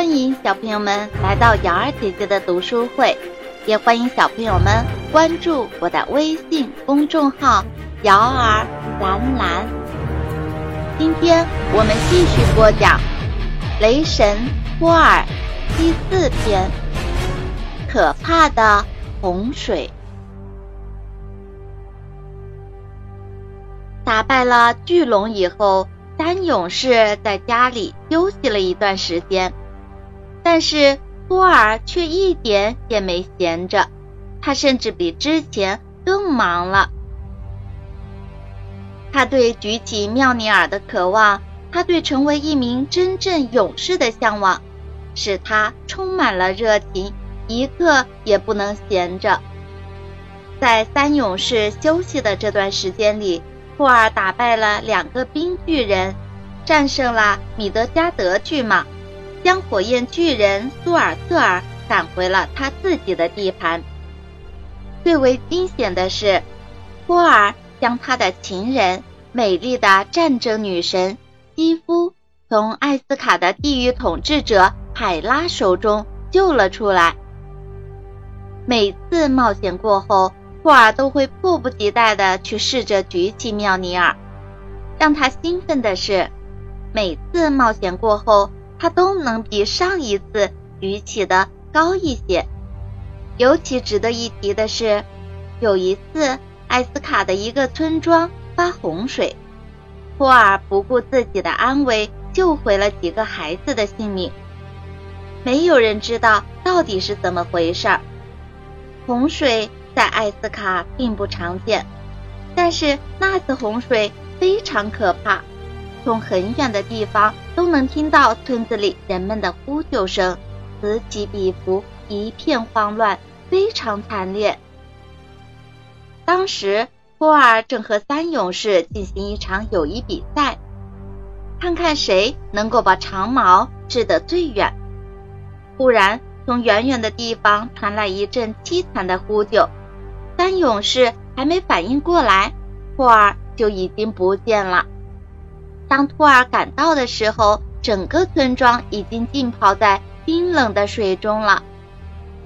欢迎小朋友们来到瑶儿姐姐的读书会，也欢迎小朋友们关注我的微信公众号“瑶儿蓝蓝”。今天我们继续播讲《雷神托尔》第四篇：可怕的洪水。打败了巨龙以后，三勇士在家里休息了一段时间。但是托尔却一点也没闲着，他甚至比之前更忙了。他对举起妙尼尔的渴望，他对成为一名真正勇士的向往，使他充满了热情，一刻也不能闲着。在三勇士休息的这段时间里，托尔打败了两个冰巨人，战胜了米德加德巨蟒。将火焰巨人苏尔特尔赶回了他自己的地盘。最为惊险的是，托尔将他的情人、美丽的战争女神基夫从艾斯卡的地狱统治者海拉手中救了出来。每次冒险过后，托尔都会迫不及待地去试着举起妙尼尔。让他兴奋的是，每次冒险过后。他都能比上一次举起的高一些。尤其值得一提的是，有一次艾斯卡的一个村庄发洪水，托尔不顾自己的安危，救回了几个孩子的性命。没有人知道到底是怎么回事。洪水在艾斯卡并不常见，但是那次洪水非常可怕。从很远的地方都能听到村子里人们的呼救声，此起彼伏，一片慌乱，非常惨烈。当时托尔正和三勇士进行一场友谊比赛，看看谁能够把长矛掷得最远。忽然，从远远的地方传来一阵凄惨的呼救，三勇士还没反应过来，托尔就已经不见了。当托尔赶到的时候，整个村庄已经浸泡在冰冷的水中了。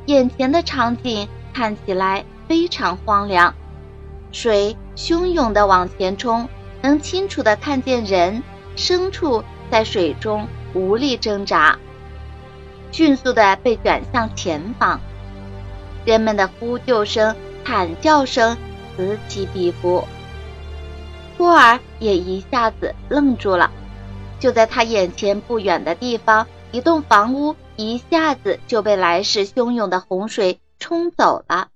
眼前的场景看起来非常荒凉，水汹涌地往前冲，能清楚地看见人、牲畜在水中无力挣扎，迅速地被卷向前方。人们的呼救声、惨叫声此起彼伏。托尔也一下子愣住了。就在他眼前不远的地方，一栋房屋一下子就被来势汹涌的洪水冲走了。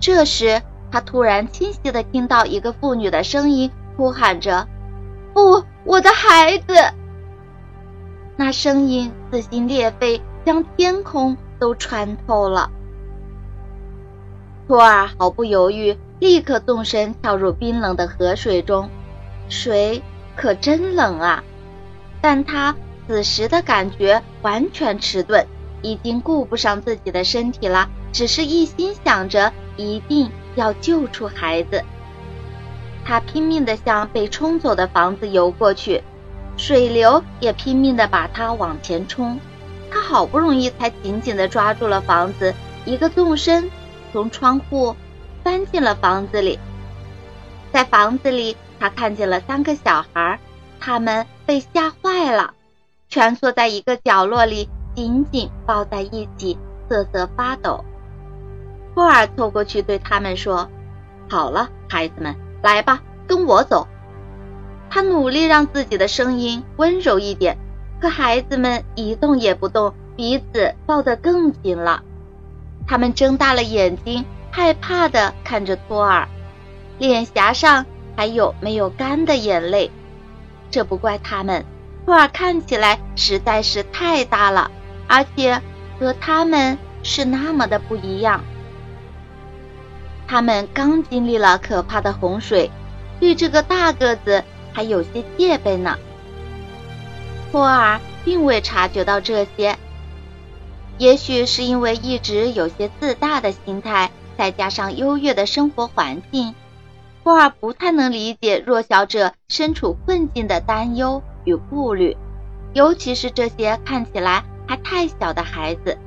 这时，他突然清晰的听到一个妇女的声音，呼喊着：“不，我的孩子！”那声音撕心裂肺，将天空都穿透了。托尔毫不犹豫。立刻纵身跳入冰冷的河水中，水可真冷啊！但他此时的感觉完全迟钝，已经顾不上自己的身体了，只是一心想着一定要救出孩子。他拼命地向被冲走的房子游过去，水流也拼命地把他往前冲。他好不容易才紧紧地抓住了房子，一个纵身从窗户。钻进了房子里，在房子里，他看见了三个小孩，他们被吓坏了，蜷缩在一个角落里，紧紧抱在一起，瑟瑟发抖。托尔凑过去对他们说：“好了，孩子们，来吧，跟我走。”他努力让自己的声音温柔一点，可孩子们一动也不动，彼此抱得更紧了。他们睁大了眼睛。害怕的看着托尔，脸颊上还有没有干的眼泪。这不怪他们，托尔看起来实在是太大了，而且和他们是那么的不一样。他们刚经历了可怕的洪水，对这个大个子还有些戒备呢。托尔并未察觉到这些，也许是因为一直有些自大的心态。再加上优越的生活环境，托尔不太能理解弱小者身处困境的担忧与顾虑，尤其是这些看起来还太小的孩子。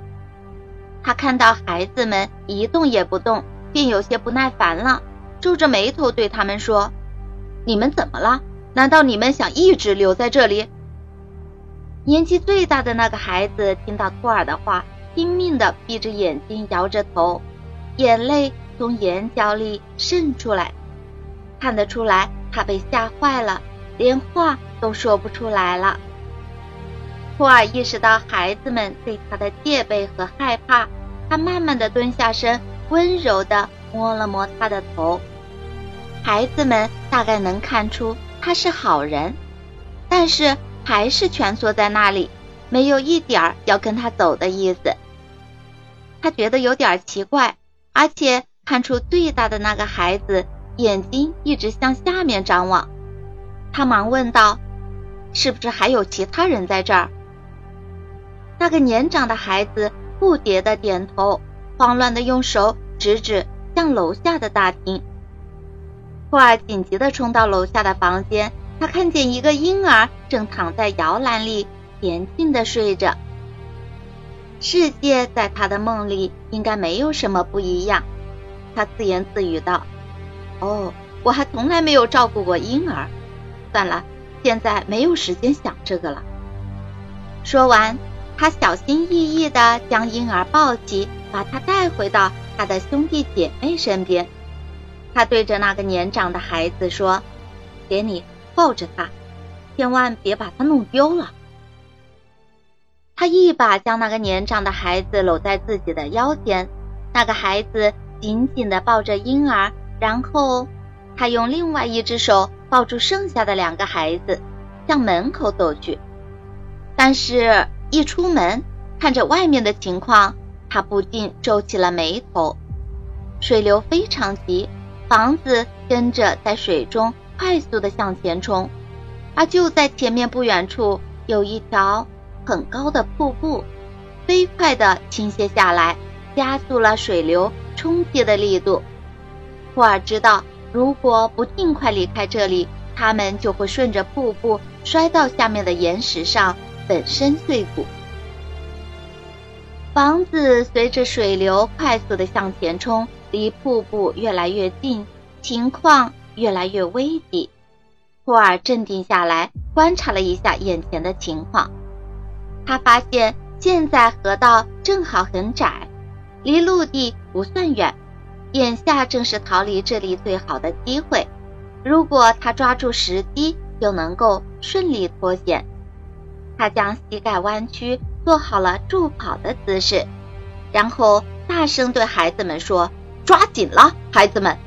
他看到孩子们一动也不动，便有些不耐烦了，皱着眉头对他们说：“你们怎么了？难道你们想一直留在这里？”年纪最大的那个孩子听到托尔的话，拼命地闭着眼睛，摇着头，眼泪从眼角里渗出来，看得出来他被吓坏了，连话都说不出来了。托尔意识到孩子们对他的戒备和害怕，他慢慢的蹲下身，温柔的摸了摸他的头。孩子们大概能看出他是好人，但是还是蜷缩在那里，没有一点儿要跟他走的意思。他觉得有点奇怪，而且看出最大的那个孩子眼睛一直向下面张望。他忙问道：“是不是还有其他人在这儿？”那个年长的孩子不迭的点头，慌乱的用手指指向楼下的大厅。托尔紧急的冲到楼下的房间，他看见一个婴儿正躺在摇篮里恬静的睡着。世界在他的梦里应该没有什么不一样，他自言自语道：“哦，我还从来没有照顾过婴儿。算了，现在没有时间想这个了。”说完。他小心翼翼地将婴儿抱起，把他带回到他的兄弟姐妹身边。他对着那个年长的孩子说：“给你抱着他，千万别把他弄丢了。”他一把将那个年长的孩子搂在自己的腰间，那个孩子紧紧地抱着婴儿，然后他用另外一只手抱住剩下的两个孩子，向门口走去。但是。一出门，看着外面的情况，他不禁皱起了眉头。水流非常急，房子跟着在水中快速的向前冲，而就在前面不远处，有一条很高的瀑布，飞快的倾泻下来，加速了水流冲击的力度。霍尔知道，如果不尽快离开这里，他们就会顺着瀑布摔到下面的岩石上。粉身碎骨，房子随着水流快速的向前冲，离瀑布越来越近，情况越来越危急。托尔镇定下来，观察了一下眼前的情况。他发现现在河道正好很窄，离陆地不算远，眼下正是逃离这里最好的机会。如果他抓住时机，就能够顺利脱险。他将膝盖弯曲，做好了助跑的姿势，然后大声对孩子们说：“抓紧了，孩子们！”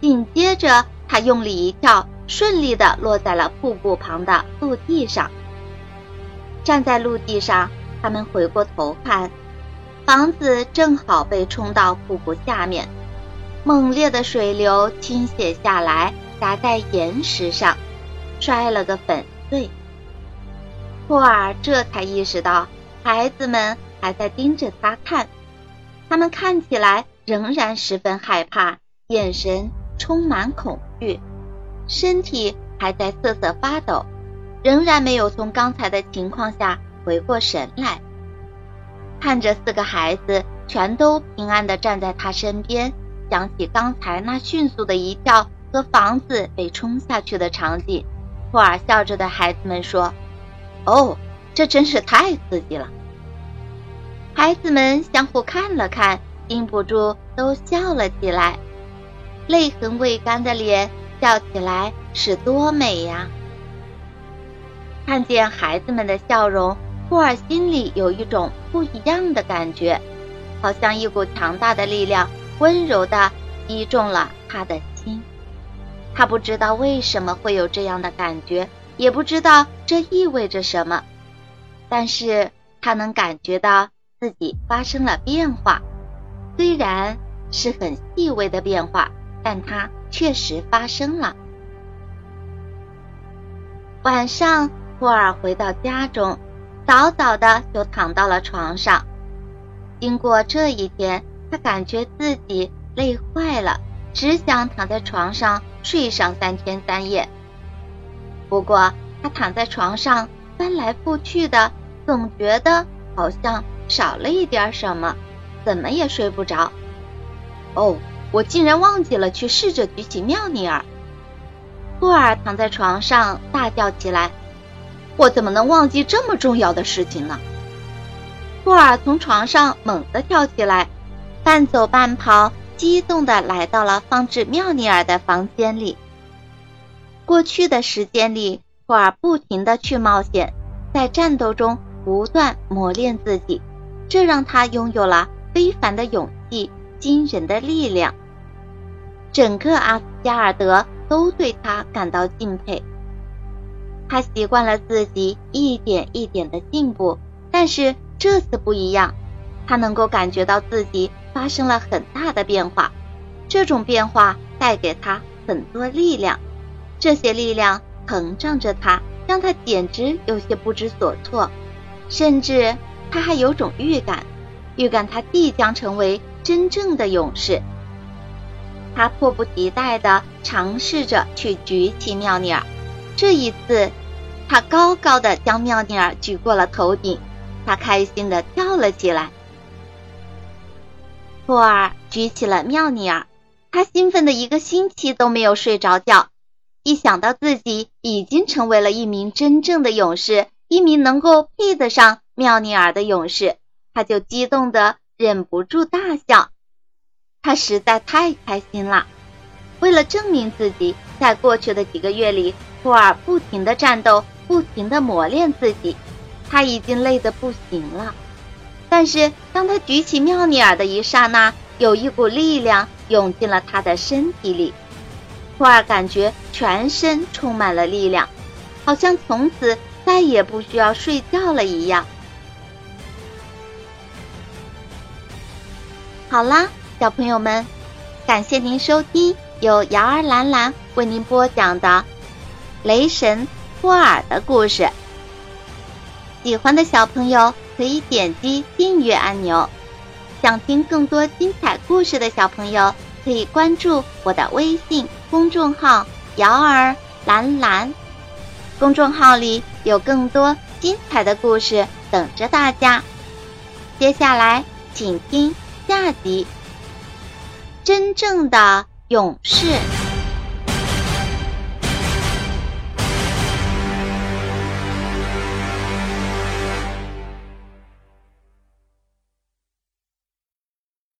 紧接着，他用力一跳，顺利的落在了瀑布旁的陆地上。站在陆地上，他们回过头看，房子正好被冲到瀑布下面，猛烈的水流倾泻下来，砸在岩石上，摔了个粉碎。托尔这才意识到，孩子们还在盯着他看，他们看起来仍然十分害怕，眼神充满恐惧，身体还在瑟瑟发抖，仍然没有从刚才的情况下回过神来。看着四个孩子全都平安的站在他身边，想起刚才那迅速的一跳和房子被冲下去的场景，托尔笑着对孩子们说。哦，这真是太刺激了！孩子们相互看了看，禁不住都笑了起来，泪痕未干的脸笑起来是多美呀！看见孩子们的笑容，库尔心里有一种不一样的感觉，好像一股强大的力量温柔的击中了他的心。他不知道为什么会有这样的感觉。也不知道这意味着什么，但是他能感觉到自己发生了变化，虽然是很细微的变化，但它确实发生了。晚上，霍尔回到家中，早早的就躺到了床上。经过这一天，他感觉自己累坏了，只想躺在床上睡上三天三夜。不过，他躺在床上翻来覆去的，总觉得好像少了一点什么，怎么也睡不着。哦，我竟然忘记了去试着举起妙尼尔。托尔躺在床上大叫起来：“我怎么能忘记这么重要的事情呢？”托尔从床上猛地跳起来，半走半跑，激动地来到了放置妙尼尔的房间里。过去的时间里，托尔不停地去冒险，在战斗中不断磨练自己，这让他拥有了非凡的勇气、惊人的力量。整个阿斯加尔德。都对他感到敬佩。他习惯了自己一点一点的进步，但是这次不一样，他能够感觉到自己发生了很大的变化。这种变化带给他很多力量，这些力量膨胀着他，让他简直有些不知所措。甚至他还有种预感，预感他必将成为真正的勇士。他迫不及待地尝试着去举起妙尼尔，这一次，他高高的将妙尼尔举过了头顶，他开心的跳了起来。托尔举起了妙尼尔，他兴奋的一个星期都没有睡着觉。一想到自己已经成为了一名真正的勇士，一名能够配得上妙尼尔的勇士，他就激动的忍不住大笑。他实在太开心了。为了证明自己，在过去的几个月里，托尔不停的战斗，不停的磨练自己，他已经累得不行了。但是，当他举起妙尼尔的一刹那，有一股力量涌进了他的身体里。托尔感觉全身充满了力量，好像从此再也不需要睡觉了一样。好啦。小朋友们，感谢您收听由瑶儿兰兰为您播讲的《雷神托尔的故事》。喜欢的小朋友可以点击订阅按钮，想听更多精彩故事的小朋友可以关注我的微信公众号“瑶儿蓝蓝”，公众号里有更多精彩的故事等着大家。接下来，请听下集。真正的勇士。